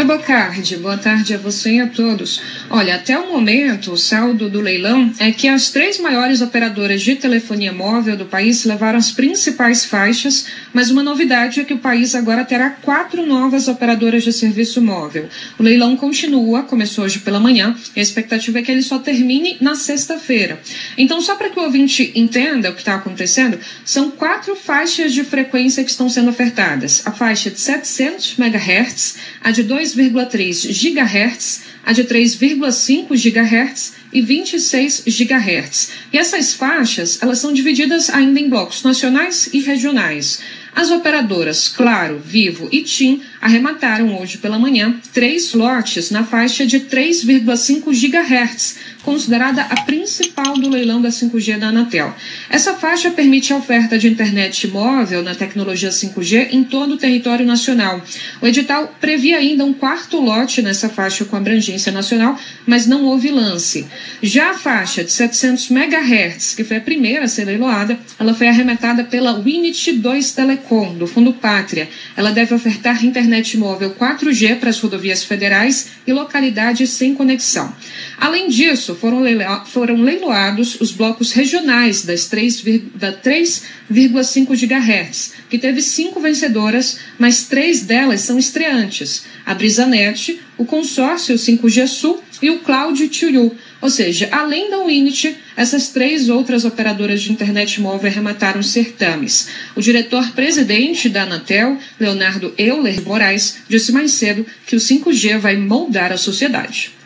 Oi, Bocardi. Boa tarde a você e a todos. Olha, até o momento, o saldo do leilão é que as três maiores operadoras de telefonia móvel do país levaram as principais faixas, mas uma novidade é que o país agora terá quatro novas operadoras de serviço móvel. O leilão continua, começou hoje pela manhã, e a expectativa é que ele só termine na sexta-feira. Então, só para que o ouvinte entenda o que está acontecendo, são quatro faixas de frequência que estão sendo ofertadas. A faixa de 700 MHz, a de 2,3 GHz, a de 3,5 GHz e 26 GHz. E essas faixas, elas são divididas ainda em blocos nacionais e regionais. As operadoras Claro, Vivo e TIM arremataram hoje pela manhã três lotes na faixa de 3,5 GHz, considerada a principal do leilão da 5G da Anatel. Essa faixa permite a oferta de internet móvel na tecnologia 5G em todo o território nacional. O edital previa ainda um quarto lote nessa faixa com abrangência nacional, mas não houve lance. Já a faixa de 700 MHz, que foi a primeira a ser leiloada, ela foi arrematada pela Winit 2 Telecom, do Fundo Pátria. Ela deve ofertar internet móvel 4G para as rodovias federais e localidades sem conexão. Além disso, foram, foram leiloados os blocos regionais das 3,5 GHz, que teve cinco vencedoras, mas três delas são estreantes: a Brisanet, o consórcio 5G Sul e o Cloud Tuyu. Ou seja, além da Winit, essas três outras operadoras de internet móvel arremataram certames. O diretor-presidente da Anatel, Leonardo Euler Moraes, disse mais cedo que o 5G vai moldar a sociedade.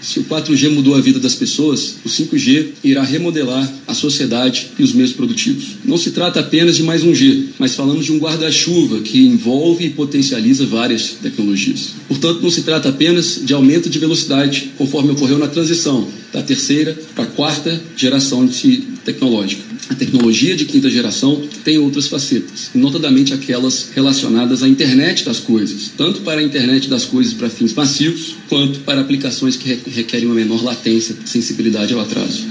Se o 4G mudou a vida das pessoas, o 5G irá remodelar a sociedade e os meios produtivos. Não se trata apenas de mais um G, mas falamos de um guarda-chuva que envolve e potencializa várias tecnologias. Portanto, não se trata apenas de aumento de velocidade, conforme ocorreu na transição da terceira para a quarta geração de tecnológica. A tecnologia de quinta geração tem outras facetas, notadamente aquelas relacionadas à internet das coisas, tanto para a internet das coisas para fins massivos, quanto para aplicações que requerem uma menor latência, sensibilidade ao atraso.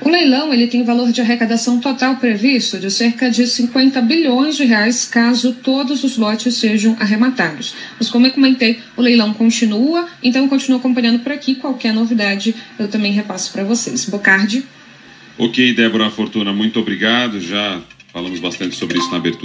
O leilão ele tem valor de arrecadação total previsto de cerca de 50 bilhões de reais caso todos os lotes sejam arrematados. Mas como eu comentei, o leilão continua, então eu continuo acompanhando por aqui. Qualquer novidade eu também repasso para vocês. Bocardi. Ok, Débora Fortuna, muito obrigado. Já falamos bastante sobre isso na abertura.